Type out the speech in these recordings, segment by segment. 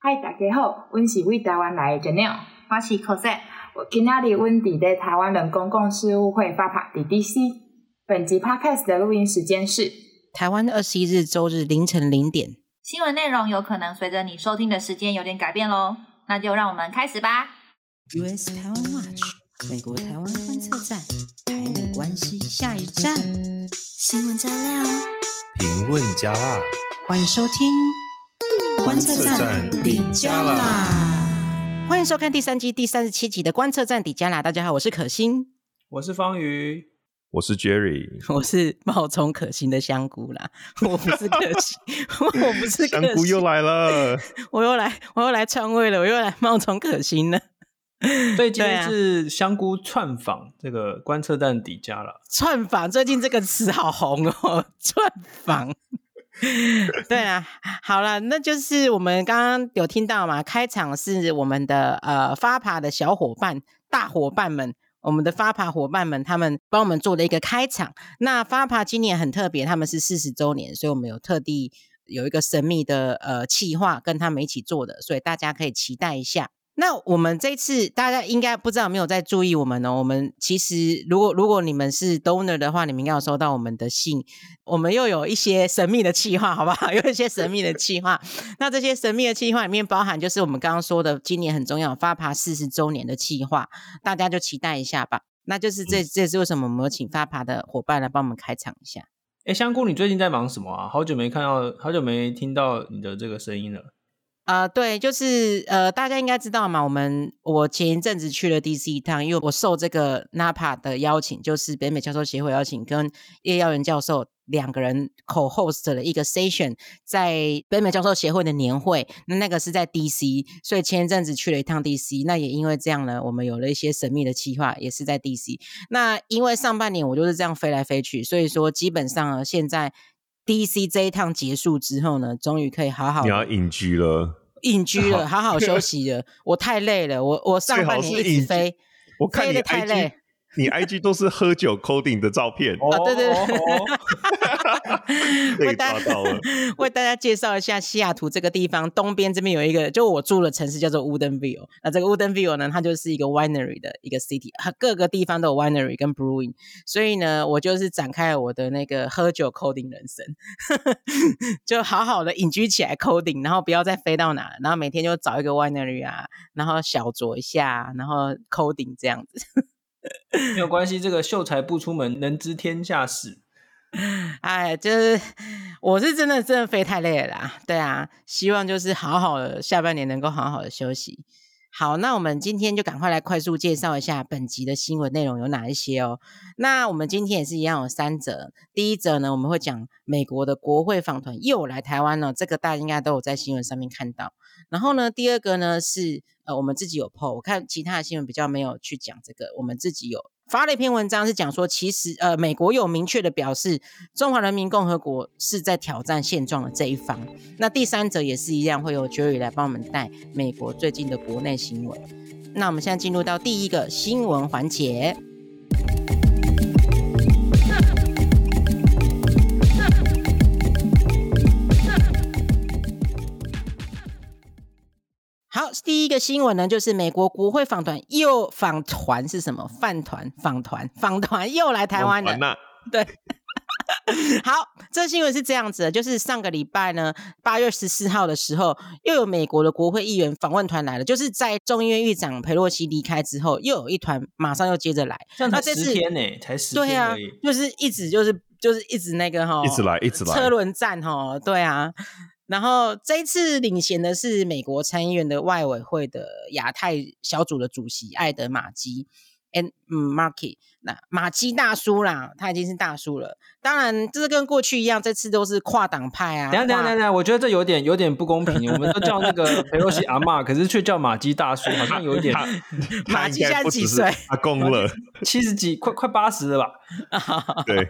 嗨，大家好，我是为台湾来的 Janelle，我是 Cosette，我今天的温迪在台湾人公共事务会发帕 DDC。本集 Podcast 的录音时间是台湾二十一日周日凌晨零点。新闻内容有可能随着你收听的时间有点改变喽，那就让我们开始吧。US 台湾 Watch，美国台湾观测站，台美关系下一站，新闻加料，评论加辣，欢迎收听。观测站底加啦！欢迎收看第三季第三十七集的观测站底加啦！大家好，我是可心，我是方瑜，我是 Jerry，我是冒充可心的香菇啦！我不是可心，我不是可，香菇又来了，我又来，我又来篡位了，我又来冒充可心了。所以今天是香菇串访这个观测站底加了。串访最近这个词好红哦，串访。对啊，好了，那就是我们刚刚有听到嘛，开场是我们的呃发爬的小伙伴、大伙伴们，我们的发爬伙伴们，他们帮我们做了一个开场。那发爬今年很特别，他们是四十周年，所以我们有特地有一个神秘的呃企划跟他们一起做的，所以大家可以期待一下。那我们这次大家应该不知道没有在注意我们呢？我们其实如果如果你们是 donor 的话，你们应该有收到我们的信。我们又有一些神秘的计划，好不好？有一些神秘的计划。那这些神秘的计划里面包含就是我们刚刚说的今年很重要发爬四十周年的计划，大家就期待一下吧。那就是这这是为什么我们有请发爬的伙伴来帮我们开场一下。哎，香菇，你最近在忙什么啊？好久没看到，好久没听到你的这个声音了。啊、呃，对，就是呃，大家应该知道嘛，我们我前一阵子去了 DC 一趟，因为我受这个 NAPA 的邀请，就是北美教授协会邀请，跟叶耀元教授两个人 co-host 了一个 session，在北美教授协会的年会，那那个是在 DC，所以前一阵子去了一趟 DC，那也因为这样呢，我们有了一些神秘的企划，也是在 DC。那因为上半年我就是这样飞来飞去，所以说基本上，现在。DC 这一趟结束之后呢，终于可以好好你要隐居了，隐居了，好好休息了。我太累了，我我上半年一直飞，我看你太累。你 IG 都是喝酒 coding 的照片哦？对对对，被抓到了。为大家介绍一下西雅图这个地方，东边这边有一个，就我住的城市叫做 Woodenville，。那这个 Woodenville 呢，它就是一个 winery 的一个 city，各个地方都有 winery 跟 brewing。所以呢，我就是展开了我的那个喝酒 coding 人生，就好好的隐居起来 coding，然后不要再飞到哪，然后每天就找一个 winery 啊，然后小酌一下，然后 coding 这样子。没有关系，这个秀才不出门，能知天下事。哎，就是我是真的真的飞太累了啦。对啊，希望就是好好的下半年能够好好的休息。好，那我们今天就赶快来快速介绍一下本集的新闻内容有哪一些哦。那我们今天也是一样有三则。第一则呢，我们会讲美国的国会访团又来台湾了，这个大家应该都有在新闻上面看到。然后呢，第二个呢是呃，我们自己有 po，我看其他的新闻比较没有去讲这个，我们自己有。发了一篇文章，是讲说，其实呃，美国有明确的表示，中华人民共和国是在挑战现状的这一方。那第三者也是一样，会由 Jerry 来帮我们带美国最近的国内新闻。那我们现在进入到第一个新闻环节。好，第一个新闻呢，就是美国国会访团又访团是什么？饭团访团访团又来台湾了。对，好，这新闻是这样子的，就是上个礼拜呢，八月十四号的时候，又有美国的国会议员访问团来了，就是在众议院议长佩洛西离开之后，又有一团马上又接着来。那这十天呢？才十天？对啊，就是一直就是就是一直那个哈，一直来一直来车轮战哈，对啊。然后这一次领衔的是美国参议院的外委会的亚太小组的主席艾德马基，and 嗯，Markey，那马基大叔啦，他已经是大叔了。当然，这是跟过去一样，这次都是跨党派啊。等下等下等下，我觉得这有点有点不公平。我们都叫那个裴洛西阿妈，可是却叫马基大叔，好像有点。马基现在几岁？阿公了，七十几，快快八十了吧？对。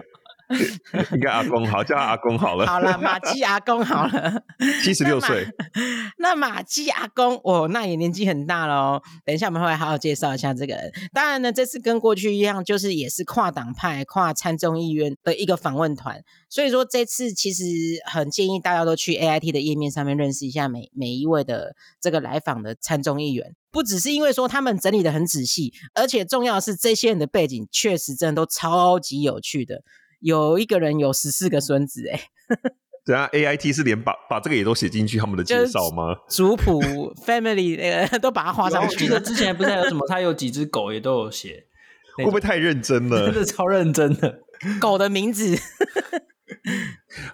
应该阿公好，叫他阿公好了。好了，马基阿公好了，七十六岁。那马基阿公，哦，那也年纪很大了哦。等一下我们会好好介绍一下这个人。当然呢，这次跟过去一样，就是也是跨党派、跨参众议院的一个访问团。所以说这次其实很建议大家都去 AIT 的页面上面认识一下每每一位的这个来访的参众议员。不只是因为说他们整理的很仔细，而且重要的是这些人的背景确实真的都超级有趣的。有一个人有十四个孙子哎，等下 AIT 是连把把这个也都写进去他们的介绍吗？族谱 family 那个都把它画上去。我记得之前不是还有什么，他有几只狗也都有写，会不会太认真了？真的超认真的，狗的名字。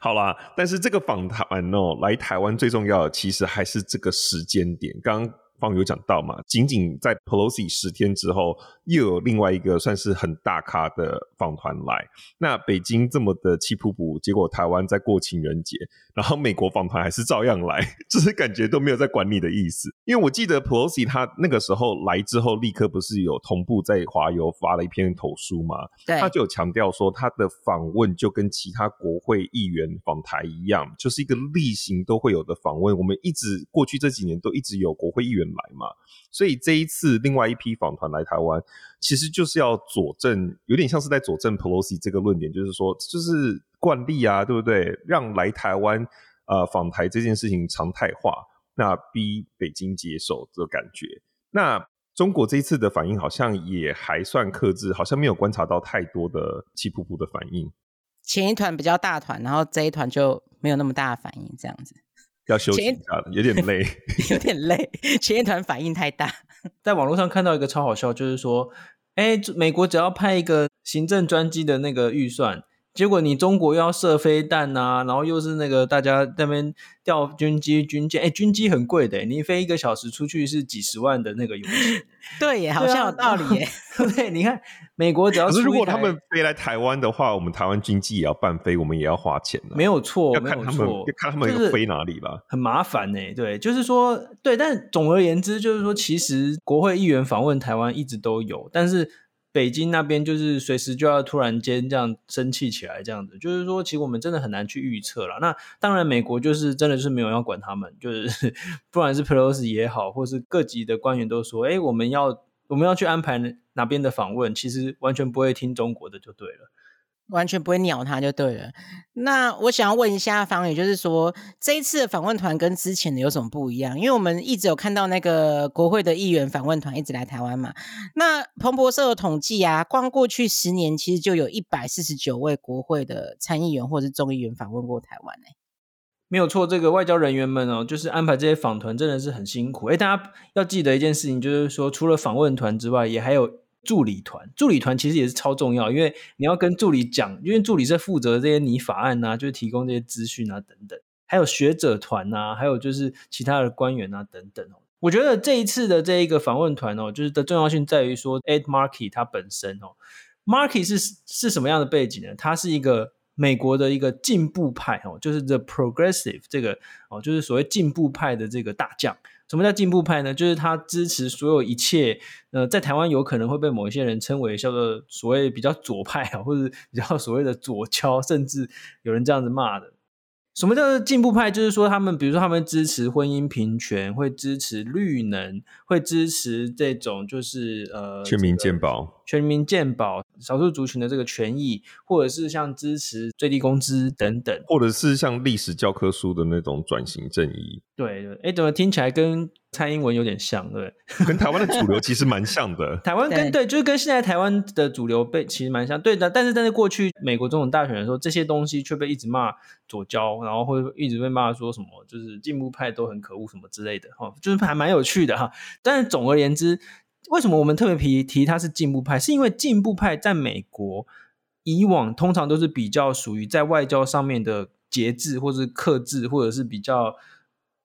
好啦，但是这个访谈哦，来台湾最重要的其实还是这个时间点。刚刚。方有讲到嘛，仅仅在 Pelosi 十天之后，又有另外一个算是很大咖的访团来。那北京这么的气噗噗，结果台湾在过情人节，然后美国访团还是照样来，就是感觉都没有在管你的意思。因为我记得 Pelosi 他那个时候来之后，立刻不是有同步在华邮发了一篇投书嘛？对，他就有强调说，他的访问就跟其他国会议员访台一样，就是一个例行都会有的访问。我们一直过去这几年都一直有国会议员来嘛，所以这一次另外一批访团来台湾，其实就是要佐证，有点像是在佐证 Pelosi 这个论点，就是说，就是惯例啊，对不对？让来台湾呃访台这件事情常态化，那逼北京接受这感觉。那中国这一次的反应好像也还算克制，好像没有观察到太多的气噗噗的反应。前一团比较大团，然后这一团就没有那么大的反应，这样子。要休息一下了，有点累，有点累。前一团反应太大，在网络上看到一个超好笑，就是说，哎，美国只要派一个行政专机的那个预算。结果你中国又要射飞弹呐、啊，然后又是那个大家在那边调军机军舰，哎，军机很贵的，你飞一个小时出去是几十万的那个油钱。对耶，好像有道理耶。对，对，你看美国只要是如果他们飞来台湾的话，我们台湾军机也要办飞，我们也要花钱。没有错，要看他们，要看他们要飞哪里吧。很麻烦呢，对，就是说，对，但总而言之，就是说，其实国会议员访问台湾一直都有，但是。北京那边就是随时就要突然间这样生气起来，这样子就是说，其实我们真的很难去预测了。那当然，美国就是真的是没有要管他们，就是 不管是 Pelosi 也好，或是各级的官员都说，哎，我们要我们要去安排哪边的访问，其实完全不会听中国的就对了。完全不会鸟他就对了。那我想要问一下方宇，就是说这一次的访问团跟之前的有什么不一样？因为我们一直有看到那个国会的议员访问团一直来台湾嘛。那彭博社的统计啊，光过去十年其实就有一百四十九位国会的参议员或是众议员访问过台湾呢。没有错，这个外交人员们哦，就是安排这些访团真的是很辛苦。诶，大家要记得一件事情，就是说除了访问团之外，也还有。助理团，助理团其实也是超重要，因为你要跟助理讲，因为助理是负责这些拟法案啊，就是提供这些资讯啊等等，还有学者团啊，还有就是其他的官员啊等等哦。我觉得这一次的这一个访问团哦，就是的重要性在于说，Ed Markey 他本身哦，Markey 是是什么样的背景呢？他是一个美国的一个进步派哦，就是 The Progressive 这个哦，就是所谓进步派的这个大将。什么叫进步派呢？就是他支持所有一切，呃，在台湾有可能会被某一些人称为叫做所谓比较左派啊，或者比较所谓的左胶，甚至有人这样子骂的。什么叫做进步派？就是说他们，比如说他们支持婚姻平权，会支持绿能，会支持这种就是呃全民健保、全民健保、少数族群的这个权益，或者是像支持最低工资等等，或者是像历史教科书的那种转型正义。对对，哎，怎么听起来跟蔡英文有点像，对，跟台湾的主流其实蛮像的。台湾跟对，就是跟现在台湾的主流被其实蛮像，对的。但是但是过去美国总统大选的时候，这些东西却被一直骂左交，然后会一直被骂说什么就是进步派都很可恶什么之类的，哈，就是还蛮有趣的哈。但是总而言之，为什么我们特别提提他是进步派？是因为进步派在美国以往通常都是比较属于在外交上面的节制，或者是克制，或者是比较。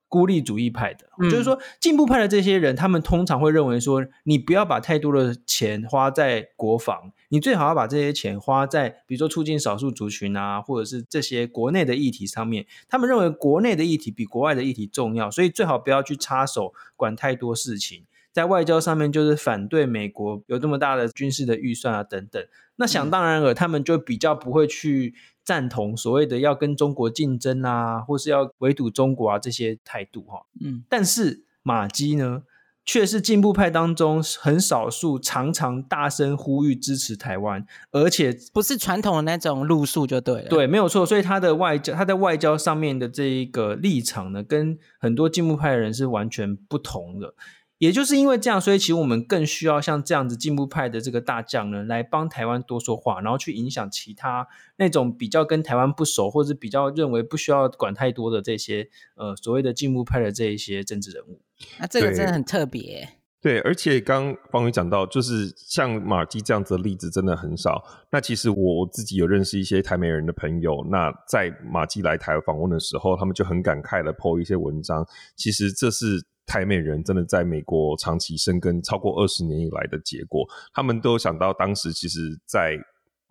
孤立主义派的，嗯、就是说进步派的这些人，他们通常会认为说，你不要把太多的钱花在国防，你最好要把这些钱花在，比如说促进少数族群啊，或者是这些国内的议题上面。他们认为国内的议题比国外的议题重要，所以最好不要去插手管太多事情。在外交上面就是反对美国有这么大的军事的预算啊等等。那想当然尔，他们就比较不会去赞同所谓的要跟中国竞争啊，或是要围堵中国啊这些态度哈。嗯，但是马基呢，却是进步派当中很少数常常大声呼吁支持台湾，而且不是传统的那种路数就对了。对，没有错。所以他的外交，他在外交上面的这一个立场呢，跟很多进步派的人是完全不同的。也就是因为这样，所以其实我们更需要像这样子进步派的这个大将呢，来帮台湾多说话，然后去影响其他那种比较跟台湾不熟，或者比较认为不需要管太多的这些呃所谓的进步派的这一些政治人物。那这个真的很特别。对，而且刚刚方宇讲到，就是像马基这样子的例子真的很少。那其实我自己有认识一些台美人的朋友，那在马基来台访问的时候，他们就很感慨的 po 一些文章。其实这是。台美人真的在美国长期生根超过二十年以来的结果，他们都想到当时其实，在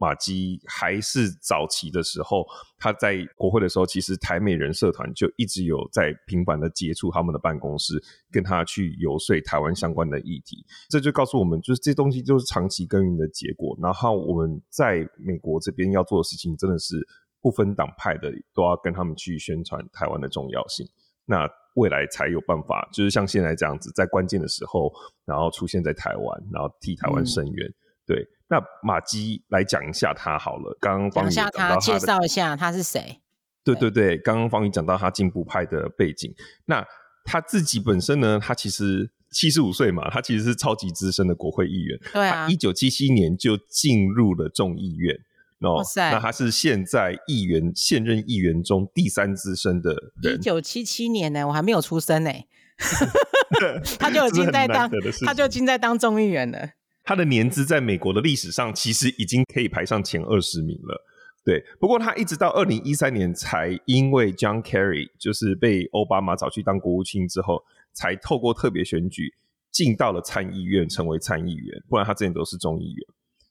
马基还是早期的时候，他在国会的时候，其实台美人社团就一直有在频繁的接触他们的办公室，跟他去游说台湾相关的议题。这就告诉我们，就是这东西就是长期耕耘的结果。然后我们在美国这边要做的事情，真的是不分党派的，都要跟他们去宣传台湾的重要性。那未来才有办法，就是像现在这样子，在关键的时候，然后出现在台湾，然后替台湾声援。嗯、对，那马基来讲一下他好了。刚刚方宇讲到他，介绍一下他是谁？对对对，刚刚方宇讲到他进步派的背景。那他自己本身呢？他其实七十五岁嘛，他其实是超级资深的国会议员。对啊，一九七七年就进入了众议院。哦，那他是现在议员现任议员中第三资深的人。一九七七年呢，我还没有出生呢，他就已经在当，他就已经在当众议员了。他的年资在美国的历史上其实已经可以排上前二十名了。对，不过他一直到二零一三年才因为 John Kerry 就是被奥巴马找去当国务卿之后，才透过特别选举进到了参议院，成为参议员。不然他之前都是众议员。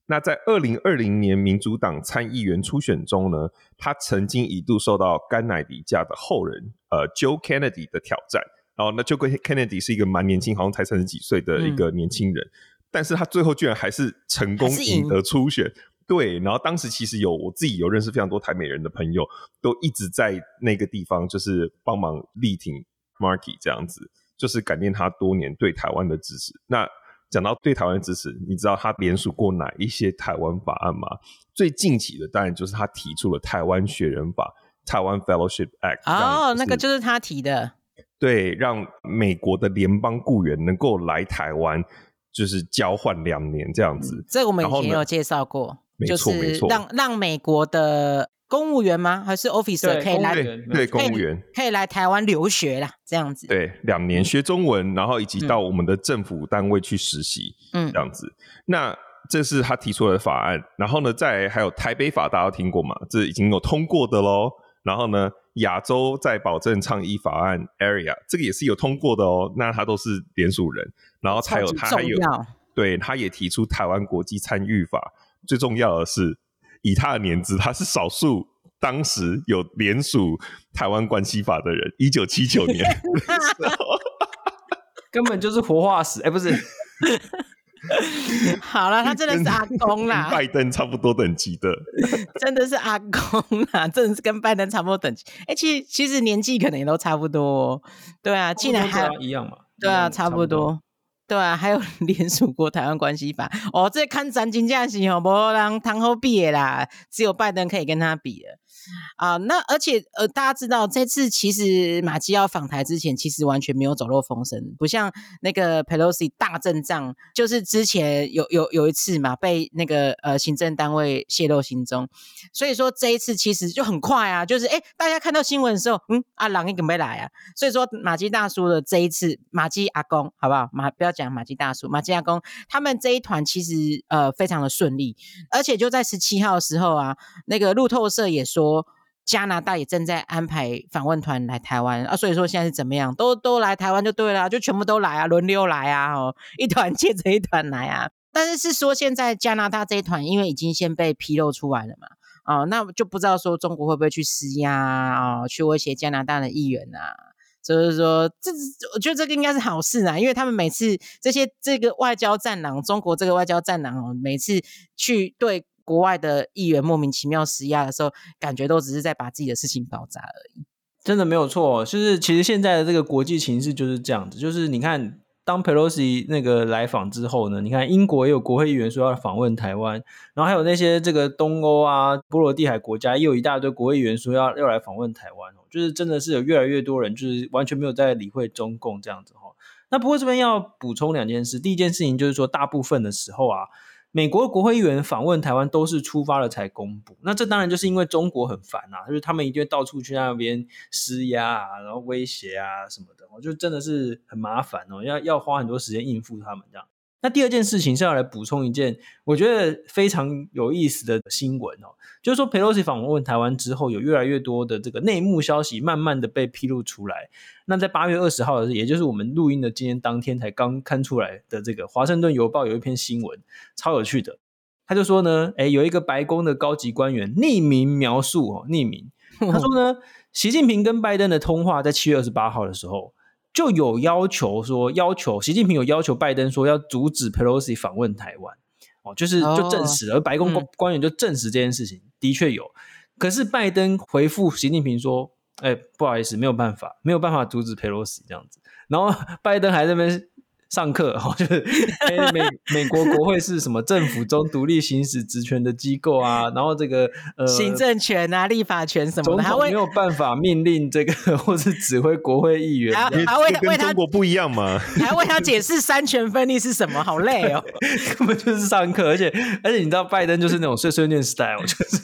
那在二零二零年民主党参议员初选中呢，他曾经一度受到甘乃迪家的后人，呃，Joe Kennedy 的挑战。然后，那 Joe Kennedy 是一个蛮年轻，好像才三十几岁的一个年轻人，嗯、但是他最后居然还是成功赢得初选。对，然后当时其实有我自己有认识非常多台美人的朋友，都一直在那个地方就是帮忙力挺 Markey 这样子，就是感念他多年对台湾的支持。那讲到对台湾的支持，你知道他联署过哪一些台湾法案吗？最近期的当然就是他提出了台湾学人法（台湾 Fellowship Act）。哦，那个就是他提的。对，让美国的联邦雇员能够来台湾，就是交换两年这样子。嗯、这个我们以前有介绍过，没错没错，让让美国的。公务员吗？还是 officer 可以来？对，公务员可以来台湾留学啦，这样子。对，两年学中文，然后以及到我们的政府单位去实习，嗯，这样子。那这是他提出来的法案。然后呢，在还有台北法，大家听过吗？这已经有通过的喽。然后呢，亚洲在保证倡议法案 Area，这个也是有通过的哦。那他都是联署人。然后才有他还有，对，他也提出台湾国际参与法。最重要的是。以他的年资，他是少数当时有联署台湾关系法的人。一九七九年，根本就是活化石。哎、欸，不是，好了，他真的是阿公啦，拜登差不多等级的，真的是阿公啦，真的是跟拜登差不多等级。哎、欸，其实其实年纪可能也都差不多，对啊，竟然还一样嘛，对啊，差不多。对啊，还有 联署过台湾关系法哦，这看咱真正是哦，无人谈好比的啦，只有拜登可以跟他比了。啊，那而且呃，大家知道这次其实马基要访台之前，其实完全没有走漏风声，不像那个 Pelosi 大阵仗，就是之前有有有一次嘛，被那个呃行政单位泄露行踪，所以说这一次其实就很快啊，就是哎，大家看到新闻的时候，嗯阿郎你准备来啊，所以说马基大叔的这一次，马基阿公好不好？马不要讲马基大叔，马基阿公他们这一团其实呃非常的顺利，而且就在十七号的时候啊，那个路透社也说。加拿大也正在安排访问团来台湾啊，所以说现在是怎么样？都都来台湾就对了，就全部都来啊，轮流来啊，哦，一团接着一团来啊。但是是说现在加拿大这一团，因为已经先被披露出来了嘛，哦，那就不知道说中国会不会去施压啊，去威胁加拿大的议员啊。就是说，这我觉得这个应该是好事啊，因为他们每次这些这个外交战狼，中国这个外交战狼哦，每次去对国外的议员莫名其妙施压的时候，感觉都只是在把自己的事情搞砸而已。真的没有错，就是其实现在的这个国际情势就是这样子，就是你看。当 Pelosi 那个来访之后呢，你看英国也有国会议员说要访问台湾，然后还有那些这个东欧啊、波罗的海国家也有一大堆国会议员说要要来访问台湾哦，就是真的是有越来越多人就是完全没有在理会中共这样子哈。那不过这边要补充两件事，第一件事情就是说，大部分的时候啊。美国国会议员访问台湾都是出发了才公布，那这当然就是因为中国很烦啊，就是他们一定会到处去那边施压啊，然后威胁啊什么的，我就真的是很麻烦哦，要要花很多时间应付他们这样。那第二件事情是要来补充一件我觉得非常有意思的新闻哦，就是说，Pelosi 访问台湾之后，有越来越多的这个内幕消息慢慢的被披露出来。那在八月二十号，也就是我们录音的今天当天才刚刊出来的这个《华盛顿邮报》有一篇新闻，超有趣的。他就说呢，诶，有一个白宫的高级官员匿名描述哦，匿名 他说呢，习近平跟拜登的通话在七月二十八号的时候。就有要求说，要求习近平有要求拜登说要阻止 Pelosi 访问台湾，哦，就是就证实了，而白宫官员就证实这件事情、嗯、的确有。可是拜登回复习近平说：“哎，不好意思，没有办法，没有办法阻止佩洛西这样子。”然后 拜登还在那边。上课哈，就是美美国国会是什么政府中独立行使职权的机构啊，然后这个呃行政权啊、立法权什么的，总统没有办法命令这个或是指挥国会议员，还还为为他中国不一样嘛，还为他解释三权分立是什么，好累哦，根本就是上课，而且而且你知道拜登就是那种碎碎念 style，就是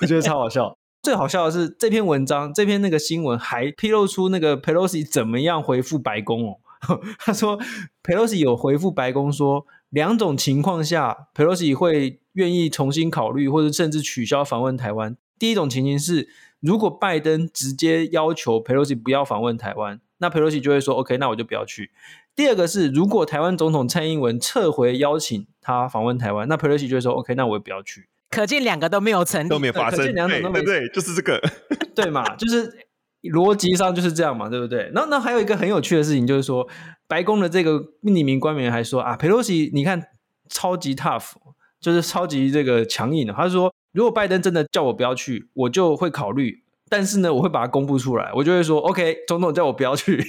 我觉得超好笑。最好笑的是这篇文章，这篇那个新闻还披露出那个 Pelosi 怎么样回复白宫哦。他说，佩洛西有回复白宫说，两种情况下，佩洛西会愿意重新考虑，或者甚至取消访问台湾。第一种情形是，如果拜登直接要求佩洛西不要访问台湾，那佩洛西就会说：“OK，那我就不要去。”第二个是，如果台湾总统蔡英文撤回邀请他访问台湾，那佩洛西就会说：“OK，那我也不要去。”可见两个都没有成立，都没有发生，可见两种都没对，对，对，就是这个，对嘛，就是。逻辑上就是这样嘛，对不对？然后那还有一个很有趣的事情，就是说白宫的这个匿名官员还说啊，佩洛西你看超级 tough，就是超级这个强硬的。他说，如果拜登真的叫我不要去，我就会考虑。但是呢，我会把它公布出来，我就会说，OK，总统叫我不要去，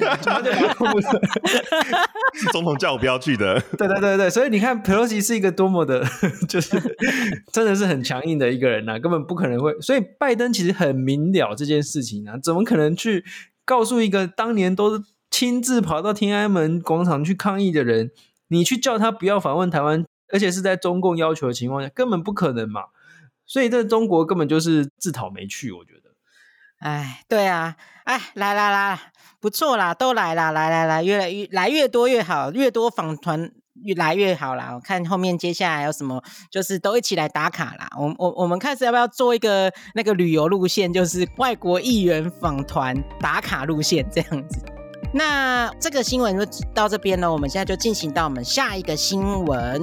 他就把它公布出来，是总统叫我不要去的。对对对对，所以你看，佩洛西是一个多么的，就是真的是很强硬的一个人呐、啊，根本不可能会。所以拜登其实很明了这件事情啊，怎么可能去告诉一个当年都亲自跑到天安门广场去抗议的人，你去叫他不要访问台湾，而且是在中共要求的情况下，根本不可能嘛。所以这中国根本就是自讨没趣，我觉得。哎，对啊，哎，来来来，不错啦，都来啦，来来来，越来越来越多越好，越多访团越来越好啦。我看后面接下来有什么，就是都一起来打卡啦。我我我们开始要不要做一个那个旅游路线，就是外国议员访团打卡路线这样子？那这个新闻就到这边了，我们现在就进行到我们下一个新闻。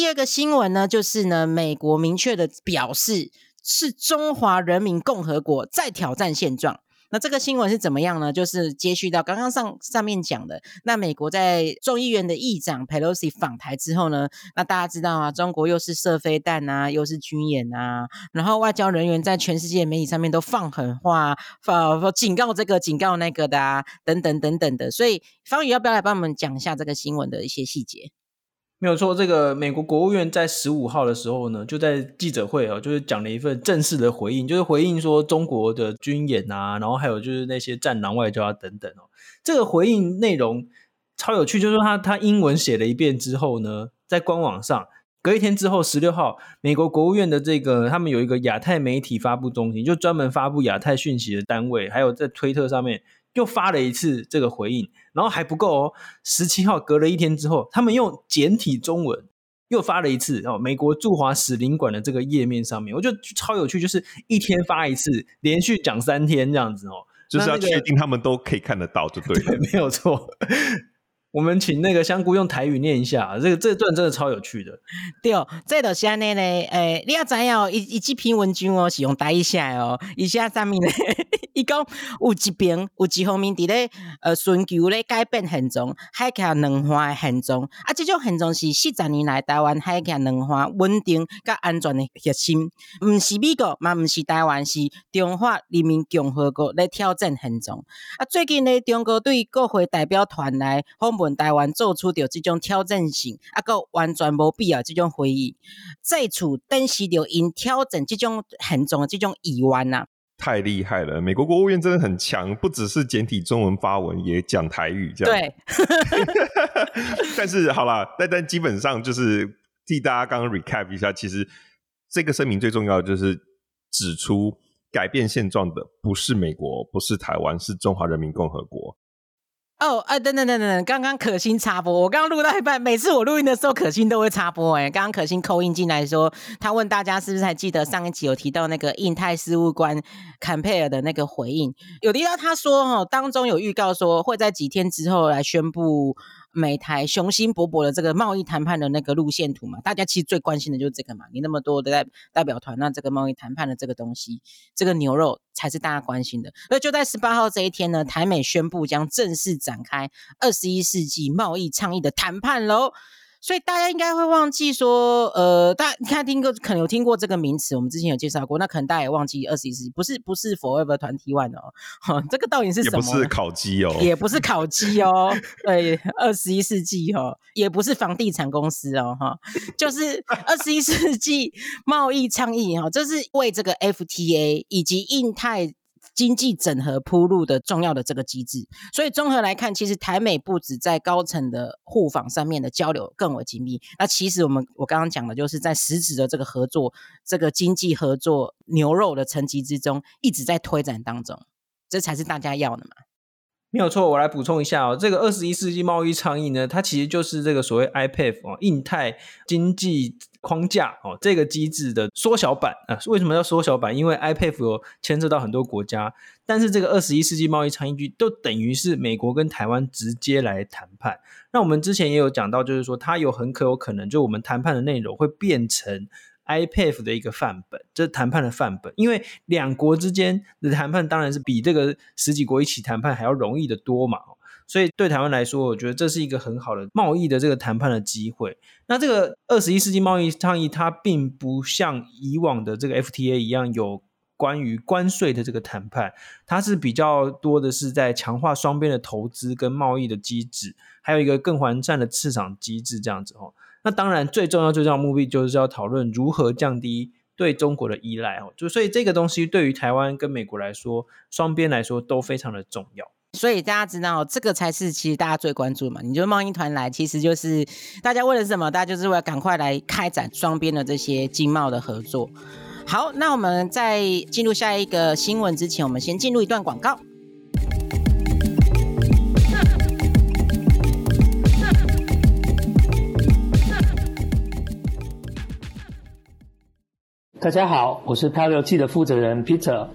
第二个新闻呢，就是呢，美国明确的表示是中华人民共和国在挑战现状。那这个新闻是怎么样呢？就是接续到刚刚上上面讲的，那美国在众议院的议长 Pelosi 访台之后呢，那大家知道啊，中国又是射飞弹啊，又是军演啊，然后外交人员在全世界媒体上面都放狠话，放警告这个警告那个的啊，等等等等的。所以方宇要不要来帮我们讲一下这个新闻的一些细节？没有错，这个美国国务院在十五号的时候呢，就在记者会哦，就是讲了一份正式的回应，就是回应说中国的军演啊，然后还有就是那些战狼外交啊等等哦。这个回应内容超有趣，就是说他他英文写了一遍之后呢，在官网上隔一天之后，十六号，美国国务院的这个他们有一个亚太媒体发布中心，就专门发布亚太讯息的单位，还有在推特上面。又发了一次这个回应，然后还不够哦。十七号隔了一天之后，他们用简体中文又发了一次哦。美国驻华使领馆的这个页面上面，我觉得超有趣，就是一天发一次，连续讲三天这样子哦。就是要确定他们都可以看得到，就对了。对，没有错。我们请那个香菇用台语念一下，这个这段真的超有趣的。对哦，这就是安尼咧。诶、欸，你要知影哦，伊伊这篇文章哦是用台语写哦，一下上面呢？伊讲有一边有一方面伫咧呃寻求咧改变现状，海峡两岸的现状啊，这种现状是四十年来台湾海峡两岸稳定甲安全的核心，毋是美国，嘛毋是台湾，是中华人民共和国咧挑战现状。啊，最近咧中国对国会代表团来访问台湾，做出着这种挑战性啊，个完全无必要这种回应，再处登时着因挑战这种现状的这种意愿呐。太厉害了！美国国务院真的很强，不只是简体中文发文，也讲台语这样。对，但是好啦，但但基本上就是替大家刚刚 recap 一下，其实这个声明最重要的就是指出，改变现状的不是美国，不是台湾，是中华人民共和国。哦，哎、等等等等，刚刚可心插播，我刚刚录到一半，每次我录音的时候，可心都会插播。哎，刚刚可心扣音进来说，他问大家是不是还记得上一集有提到那个印太事务官坎佩尔的那个回应，有提到他说，哦，当中有预告说会在几天之后来宣布。美台雄心勃勃的这个贸易谈判的那个路线图嘛，大家其实最关心的就是这个嘛。你那么多的代代表团，那这个贸易谈判的这个东西，这个牛肉才是大家关心的。那就在十八号这一天呢，台美宣布将正式展开二十一世纪贸易倡议的谈判喽。所以大家应该会忘记说，呃，大家你看听过可能有听过这个名词，我们之前有介绍过。那可能大家也忘记二十一世纪不是不是 Forever Twenty One 哦，哈，这个到底是什么？也不是烤鸡哦，也不是烤鸡哦，对，二十一世纪哦，也不是房地产公司哦，哈，就是 二十一世纪贸易倡议哈，这是为这个 FTA 以及印太。经济整合铺路的重要的这个机制，所以综合来看，其实台美不止在高层的互访上面的交流更为紧密。那其实我们我刚刚讲的就是在实质的这个合作、这个经济合作牛肉的层级之中，一直在推展当中，这才是大家要的嘛。没有错，我来补充一下哦，这个二十一世纪贸易倡议呢，它其实就是这个所谓 IPF 哦，印太经济框架哦，这个机制的缩小版啊。为什么要缩小版？因为 IPF 有牵涉到很多国家，但是这个二十一世纪贸易倡议就都等于是美国跟台湾直接来谈判。那我们之前也有讲到，就是说它有很可有可能，就我们谈判的内容会变成。IPF 的一个范本，这是谈判的范本，因为两国之间的谈判当然是比这个十几国一起谈判还要容易得多嘛，所以对台湾来说，我觉得这是一个很好的贸易的这个谈判的机会。那这个二十一世纪贸易倡议，它并不像以往的这个 FTA 一样有关于关税的这个谈判，它是比较多的是在强化双边的投资跟贸易的机制，还有一个更完善的市场机制这样子哦。那当然，最重要、最重要的目的就是要讨论如何降低对中国的依赖哦。就所以这个东西对于台湾跟美国来说，双边来说都非常的重要。所以大家知道，这个才是其实大家最关注嘛。你觉得贸易团来，其实就是大家为了什么？大家就是为了赶快来开展双边的这些经贸的合作。好，那我们在进入下一个新闻之前，我们先进入一段广告。大家好，我是漂流记的负责人 Peter。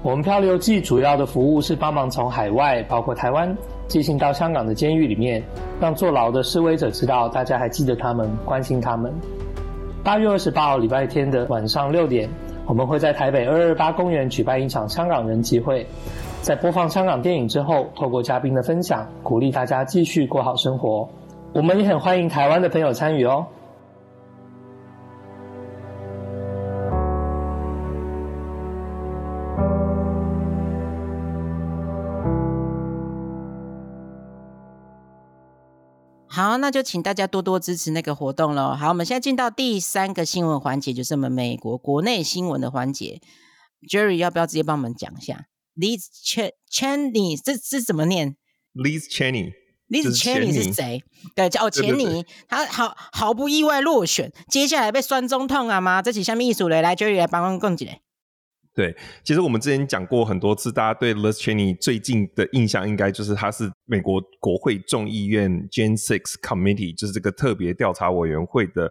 我们漂流记主要的服务是帮忙从海外，包括台湾，寄信到香港的监狱里面，让坐牢的示威者知道大家还记得他们，关心他们。八月二十八号礼拜天的晚上六点，我们会在台北二二八公园举办一场香港人集会，在播放香港电影之后，透过嘉宾的分享，鼓励大家继续过好生活。我们也很欢迎台湾的朋友参与哦。好，那就请大家多多支持那个活动喽。好，我们现在进到第三个新闻环节，就是我们美国国内新闻的环节。Jerry 要不要直接帮我们讲一下？Liz Cheney，这这怎么念？Liz Cheney，Liz Cheney 是谁？对，叫哦，钱尼，他毫毫不意外落选，接下来被酸中痛啊吗？这是什么艺术嘞？来，Jerry 来帮我们讲一下。对，其实我们之前讲过很多次，大家对 Lescheny 最近的印象，应该就是他是美国国会众议院 Jan Six Committee，就是这个特别调查委员会的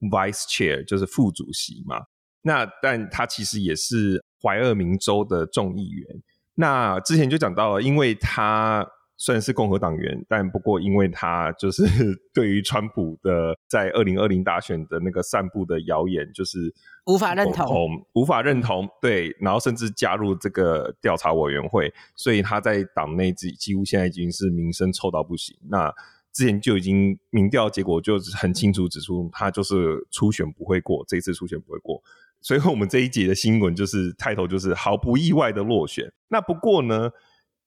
Vice Chair，就是副主席嘛。那但他其实也是怀俄明州的众议员。那之前就讲到了，因为他虽然是共和党员，但不过因为他就是 对于川普的在二零二零大选的那个散布的谣言，就是无法认同，无法认同，对，然后甚至加入这个调查委员会，所以他在党内几几乎现在已经是名声臭到不行。那之前就已经民调结果就很清楚指出，他就是初选不会过，这一次初选不会过。所以我们这一节的新闻就是 title 就是毫不意外的落选。那不过呢，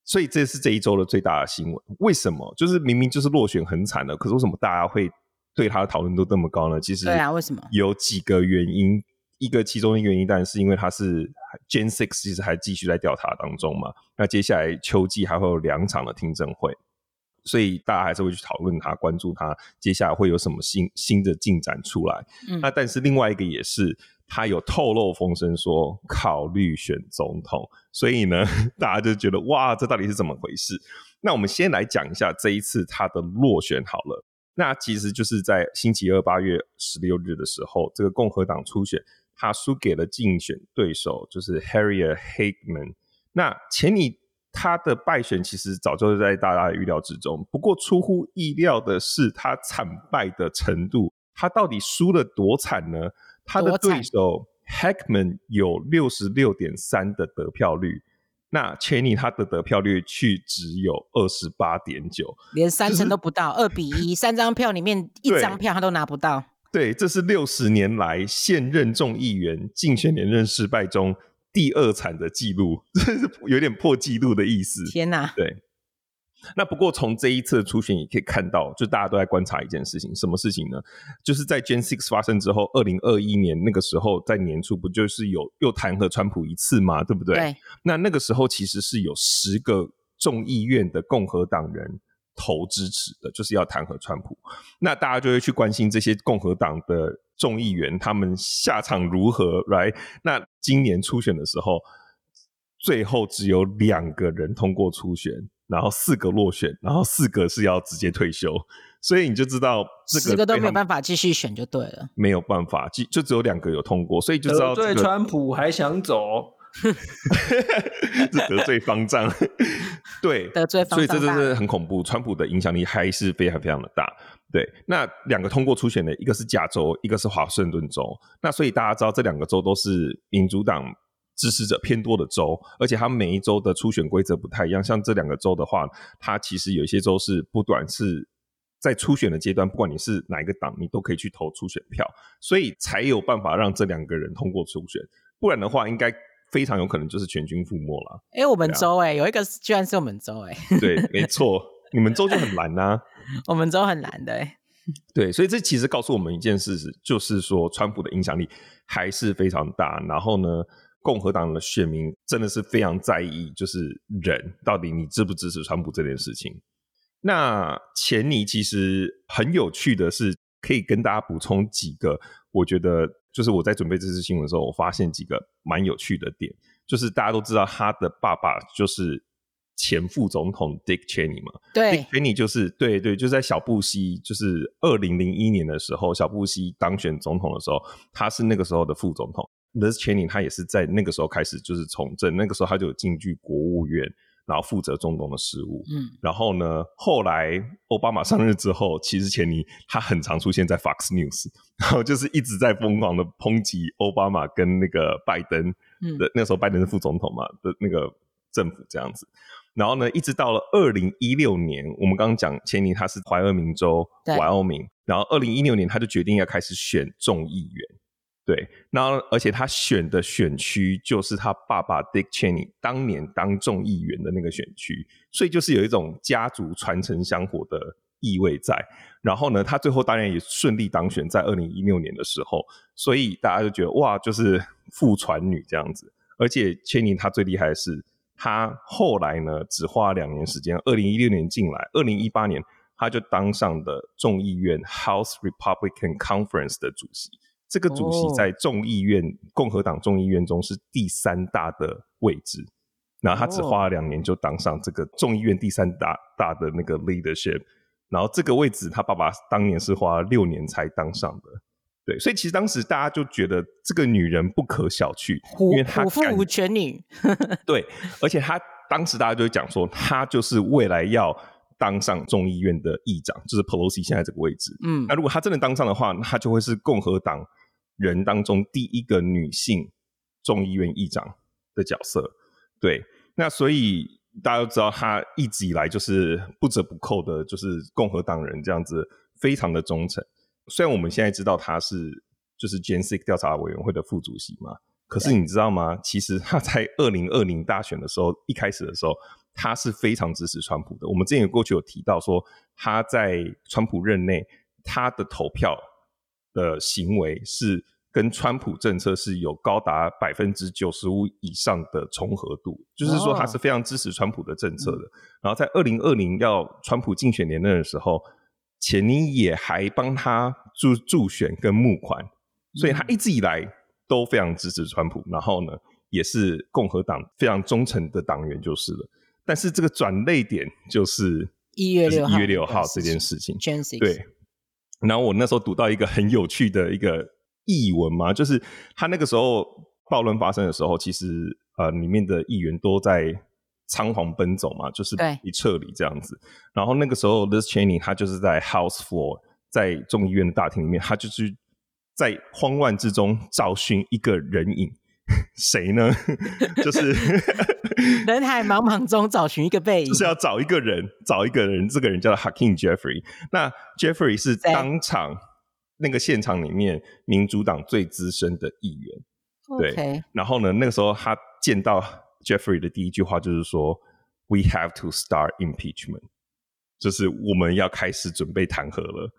所以这是这一周的最大的新闻。为什么？就是明明就是落选很惨的，可是为什么大家会对他的讨论度这么高呢？其实对啊，为什么？有几个原因。一个其中一个原因，当然是因为他是 Gen Six，其实还继续在调查当中嘛。那接下来秋季还会有两场的听证会，所以大家还是会去讨论他，关注他接下来会有什么新新的进展出来。嗯。那但是另外一个也是。他有透露风声说考虑选总统，所以呢，大家就觉得哇，这到底是怎么回事？那我们先来讲一下这一次他的落选好了。那其实就是在星期二八月十六日的时候，这个共和党初选，他输给了竞选对手，就是 Harriet Hageman。那前你他的败选其实早就在大家的预料之中，不过出乎意料的是，他惨败的程度，他到底输了多惨呢？他的对手 Hackman 有六十六点三的得票率，那 Cheney 他的得票率却只有二十八点九，连三成都不到，二、就是、比一，三张票里面一张票他都拿不到。对，这是六十年来现任众议员竞选连任失败中第二惨的记录，这是有点破纪录的意思。天哪！对。那不过从这一次的初选也可以看到，就大家都在观察一件事情，什么事情呢？就是在 Jan 6发生之后，二零二一年那个时候在年初不就是有又弹劾川普一次嘛，对不对？对。那那个时候其实是有十个众议院的共和党人投支持的，就是要弹劾川普。那大家就会去关心这些共和党的众议员他们下场如何，right？那今年初选的时候，最后只有两个人通过初选。然后四个落选，然后四个是要直接退休，所以你就知道这个四个都没有办法继续选就对了，没有办法，就就只有两个有通过，所以就知道、这个、对川普还想走，是得罪方丈，对得罪方丈，所以这真的是很恐怖，川普的影响力还是非常非常的大。对，那两个通过初选的，一个是加州，一个是华盛顿州，那所以大家知道这两个州都是民主党。支持者偏多的州，而且它每一州的初选规则不太一样。像这两个州的话，它其实有一些州是不管是在初选的阶段，不管你是哪一个党，你都可以去投初选票，所以才有办法让这两个人通过初选。不然的话，应该非常有可能就是全军覆没了。哎、欸，我们州哎、欸，有一个居然是我们州哎、欸，对，没错，你们州就很难呐、啊，我们州很难的、欸，对，所以这其实告诉我们一件事，就是说川普的影响力还是非常大。然后呢，共和党的选民真的是非常在意，就是人到底你支不支持川普这件事情。那钱尼其实很有趣的是，可以跟大家补充几个，我觉得就是我在准备这次新闻的时候，我发现几个蛮有趣的点，就是大家都知道他的爸爸就是前副总统 Dick Cheney 嘛，对，Dick Cheney 就是对对，就在小布希就是二零零一年的时候，小布希当选总统的时候，他是那个时候的副总统。Liz Cheney 他也是在那个时候开始就是从政，那个时候他就有进去国务院，然后负责中东的事务。嗯，然后呢，后来奥巴马上任之后，其实钱尼他很常出现在 Fox News，然后就是一直在疯狂的抨击奥巴马跟那个拜登的，嗯、那时候拜登是副总统嘛的那个政府这样子。然后呢，一直到了二零一六年，我们刚刚讲钱尼他是怀俄明州 Wyoming，然后二零一六年他就决定要开始选众议员。对，然后而且他选的选区就是他爸爸 Dick Cheney 当年当众议员的那个选区，所以就是有一种家族传承香火的意味在。然后呢，他最后当然也顺利当选，在二零一六年的时候，所以大家就觉得哇，就是父传女这样子。而且 Cheney 他最厉害的是，他后来呢只花两年时间，二零一六年进来，二零一八年他就当上的众议院 House Republican Conference 的主席。这个主席在众议院、oh. 共和党众议院中是第三大的位置，然后他只花了两年就当上这个众议院第三大大的那个 leadership，然后这个位置他爸爸当年是花了六年才当上的，对，所以其实当时大家就觉得这个女人不可小觑，因为她虎父无犬女，对，而且她当时大家就会讲说，她就是未来要当上众议院的议长，就是 Pelosi 现在这个位置。嗯，那如果她真的当上的话，那他就会是共和党人当中第一个女性众议院议长的角色。对，那所以大家都知道，他一直以来就是不折不扣的，就是共和党人这样子，非常的忠诚。虽然我们现在知道他是就是 Jan 6调查委员会的副主席嘛，可是你知道吗？其实他在二零二零大选的时候，一开始的时候，他是非常支持川普的。我们之前有过去有提到说，他在川普任内，他的投票的行为是跟川普政策是有高达百分之九十五以上的重合度，就是说他是非常支持川普的政策的。哦、然后在二零二零要川普竞选连任的时候。钱尼也还帮他助助选跟募款，所以他一直以来都非常支持川普，然后呢，也是共和党非常忠诚的党员就是了。但是这个转捩点就是一月六号，一月六号这件事情。对。然后我那时候读到一个很有趣的一个译文嘛，就是他那个时候暴乱发生的时候，其实呃里面的议员都在。仓皇奔走嘛，就是一撤离这样子。然后那个时候，Liz Cheney 他就是在 House Floor，在众议院的大厅里面，他就是在慌乱之中找寻一个人影，谁呢？就是 人海茫茫中找寻一个背影，就是要找一个人，找一个人。这个人叫 Hakim Jeffrey。那 Jeffrey 是当场那个现场里面民主党最资深的议员。对。然后呢，那个时候他见到。Jeffrey 的第一句话就是说：“We have to start impeachment，就是我们要开始准备弹劾了。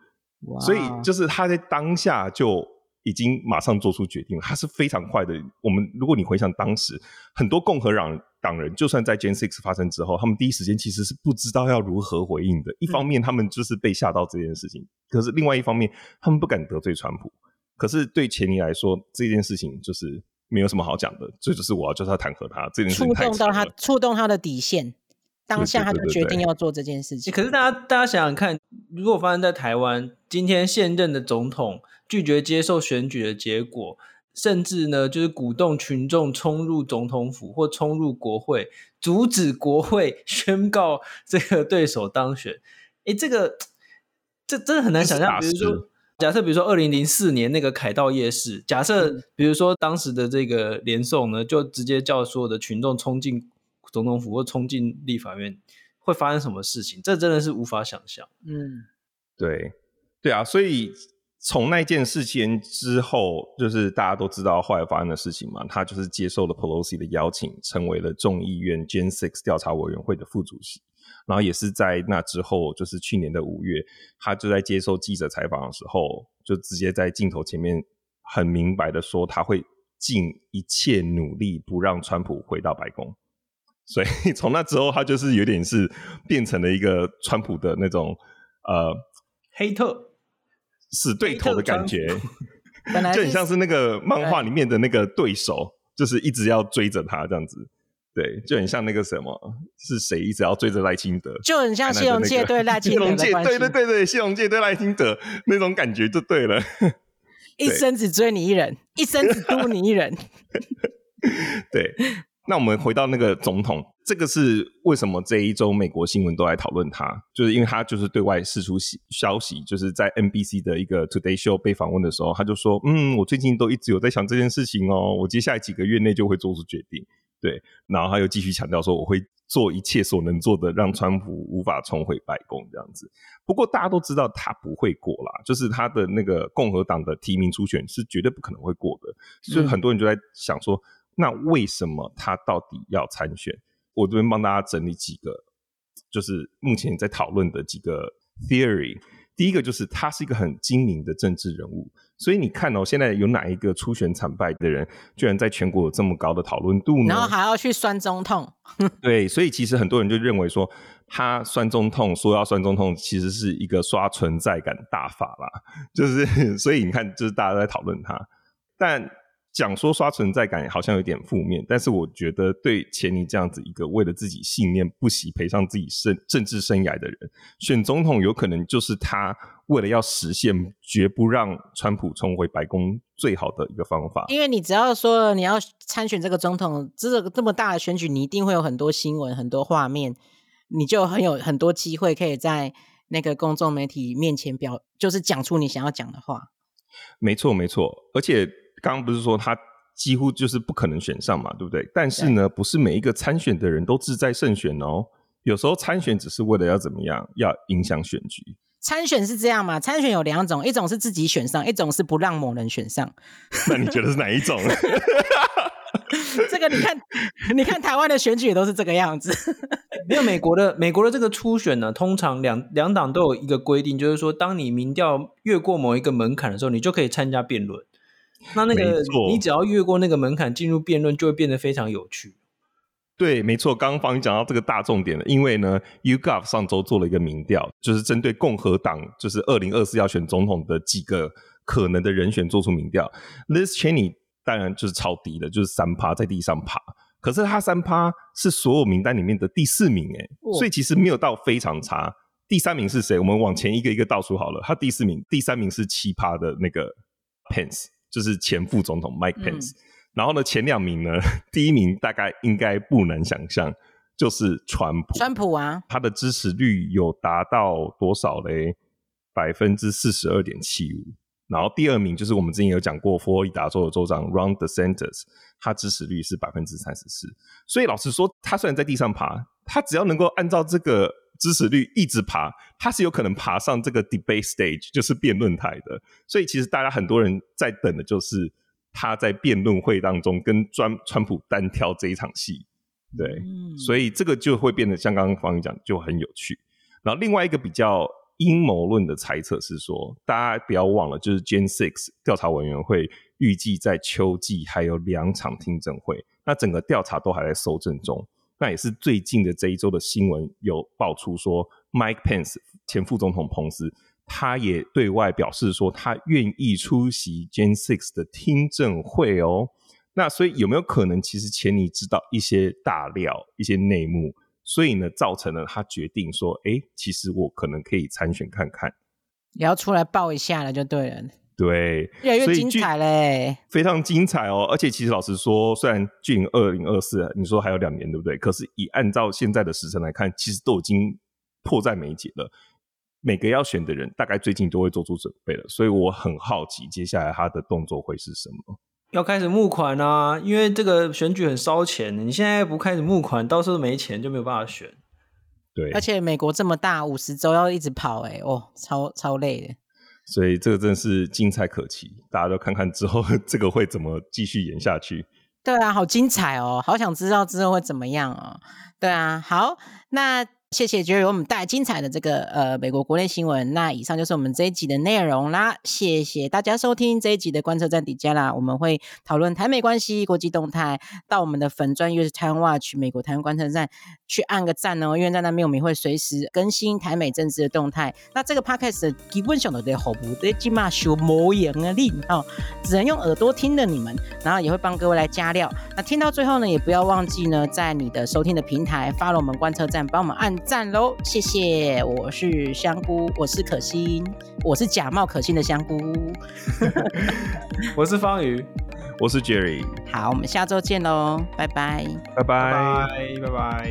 所以，就是他在当下就已经马上做出决定了，他是非常快的。我们如果你回想当时，很多共和党党人，就算在 Gen Six 发生之后，他们第一时间其实是不知道要如何回应的。一方面，他们就是被吓到这件事情；嗯、可是另外一方面，他们不敢得罪川普。可是对钱尼来说，这件事情就是。”没有什么好讲的，这就是我要就是要弹劾他这件事情，触动到他，触动他的底线，当下他就决定要做这件事情。可是大家大家想想看，如果发生在台湾，今天现任的总统拒绝接受选举的结果，甚至呢就是鼓动群众冲入总统府或冲入国会，阻止国会宣告这个对手当选，诶，这个这真的很难想象，比如说。假设比如说二零零四年那个凯道夜市，假设比如说当时的这个连宋呢，就直接叫所有的群众冲进总统府或冲进立法院，会发生什么事情？这真的是无法想象。嗯，对，对啊，所以从那件事情之后，就是大家都知道后来发生的事情嘛，他就是接受了 Pelosi 的邀请，成为了众议院 Jan 6调查委员会的副主席。然后也是在那之后，就是去年的五月，他就在接受记者采访的时候，就直接在镜头前面很明白的说，他会尽一切努力不让川普回到白宫。所以 从那之后，他就是有点是变成了一个川普的那种呃黑特死对头的感觉，就很像是那个漫画里面的那个对手，就是一直要追着他这样子。对，就很像那个什么，是谁一直要追着赖清德，就很像谢龙介对赖清德的关系。对对对对，谢龙介对赖清德那种感觉就对了。一生只追你一人，一生只督你一人。对，那我们回到那个总统，这个是为什么这一周美国新闻都来讨论他，就是因为他就是对外释出消息，就是在 NBC 的一个 Today Show 被访问的时候，他就说：“嗯，我最近都一直有在想这件事情哦，我接下来几个月内就会做出决定。”对，然后他又继续强调说：“我会做一切所能做的，让川普无法重回白宫。”这样子。不过大家都知道他不会过啦，就是他的那个共和党的提名初选是绝对不可能会过的。所以很多人就在想说：“那为什么他到底要参选？”我这边帮大家整理几个，就是目前在讨论的几个 theory。第一个就是他是一个很精明的政治人物，所以你看哦，现在有哪一个初选惨败的人，居然在全国有这么高的讨论度呢？然后还要去酸中痛。对，所以其实很多人就认为说，他酸中痛，说要酸中痛，其实是一个刷存在感大法啦。就是，所以你看，就是大家在讨论他，但。讲说刷存在感好像有点负面，但是我觉得对钱尼这样子一个为了自己信念不惜赔上自己生政治生涯的人，选总统有可能就是他为了要实现绝不让川普重回白宫最好的一个方法。因为你只要说你要参选这个总统，这个这么大的选举，你一定会有很多新闻、很多画面，你就很有很多机会可以在那个公众媒体面前表，就是讲出你想要讲的话。没错，没错。而且刚刚不是说他几乎就是不可能选上嘛，对不对？但是呢，不是每一个参选的人都志在胜选哦。有时候参选只是为了要怎么样，要影响选举。参选是这样嘛？参选有两种，一种是自己选上，一种是不让某人选上。那你觉得是哪一种？这个你看，你看台湾的选举也都是这个样子。没有美国的美国的这个初选呢，通常两两党都有一个规定，就是说，当你民调越过某一个门槛的时候，你就可以参加辩论。那那个你只要越过那个门槛进入辩论，就会变得非常有趣。对，没错，刚刚方宇讲到这个大重点了，因为呢，YouGov 上周做了一个民调，就是针对共和党，就是二零二四要选总统的几个可能的人选做出民调。Liz Cheney 当然就是超低的，就是三趴在地上爬，可是他三趴是所有名单里面的第四名，哎、哦，所以其实没有到非常差。第三名是谁？我们往前一个一个倒数好了，他第四名，第三名是七趴的那个 Pence，就是前副总统 Mike Pence。嗯然后呢，前两名呢，第一名大概应该不难想象，就是川普。川普啊，他的支持率有达到多少嘞？百分之四十二点七五。然后第二名就是我们之前有讲过，佛罗里达州的州长 Ron DeSantis，他支持率是百分之三十四。所以老实说，他虽然在地上爬，他只要能够按照这个支持率一直爬，他是有可能爬上这个 debate stage，就是辩论台的。所以其实大家很多人在等的就是。他在辩论会当中跟川川普单挑这一场戏，对，嗯、所以这个就会变得像刚刚方宇讲就很有趣。然后另外一个比较阴谋论的猜测是说，大家不要忘了，就是 Jan 6调查委员会预计在秋季还有两场听证会，那整个调查都还在搜证中。那也是最近的这一周的新闻有爆出说，Mike Pence 前副总统彭斯。他也对外表示说，他愿意出席 Jan Six 的听证会哦。那所以有没有可能，其实前你知道一些大料、一些内幕，所以呢，造成了他决定说，哎，其实我可能可以参选看看，也要出来报一下了，就对了。对，越来越精彩嘞，非常精彩哦。而且其实老实说，虽然距离二零二四，你说还有两年，对不对？可是以按照现在的时程来看，其实都已经迫在眉睫了。每个要选的人，大概最近都会做出准备了，所以我很好奇，接下来他的动作会是什么？要开始募款啊，因为这个选举很烧钱，你现在不开始募款，到时候没钱就没有办法选。对，而且美国这么大，五十州要一直跑，欸，哎，哦，超超累的。所以这个真是精彩可期，大家都看看之后 这个会怎么继续演下去。对啊，好精彩哦，好想知道之后会怎么样哦。对啊，好，那。谢谢 Joey 为我们带来精彩的这个呃美国国内新闻。那以上就是我们这一集的内容啦。谢谢大家收听这一集的观测站底加啦。我们会讨论台美关系、国际动态，到我们的粉专 US Taiwan Watch 美国台湾观测站去按个赞哦。因为在那边我们会随时更新台美政治的动态。那这个 Podcast 基本上都在服务的起码修模样啊，你哦，只能用耳朵听的你们，然后也会帮各位来加料。那听到最后呢，也不要忘记呢，在你的收听的平台发了我们观测站，帮我们按。赞喽，谢谢！我是香菇，我是可心，我是假冒可心的香菇，我是方宇，我是 Jerry。好，我们下周见喽，拜拜，拜拜，拜拜。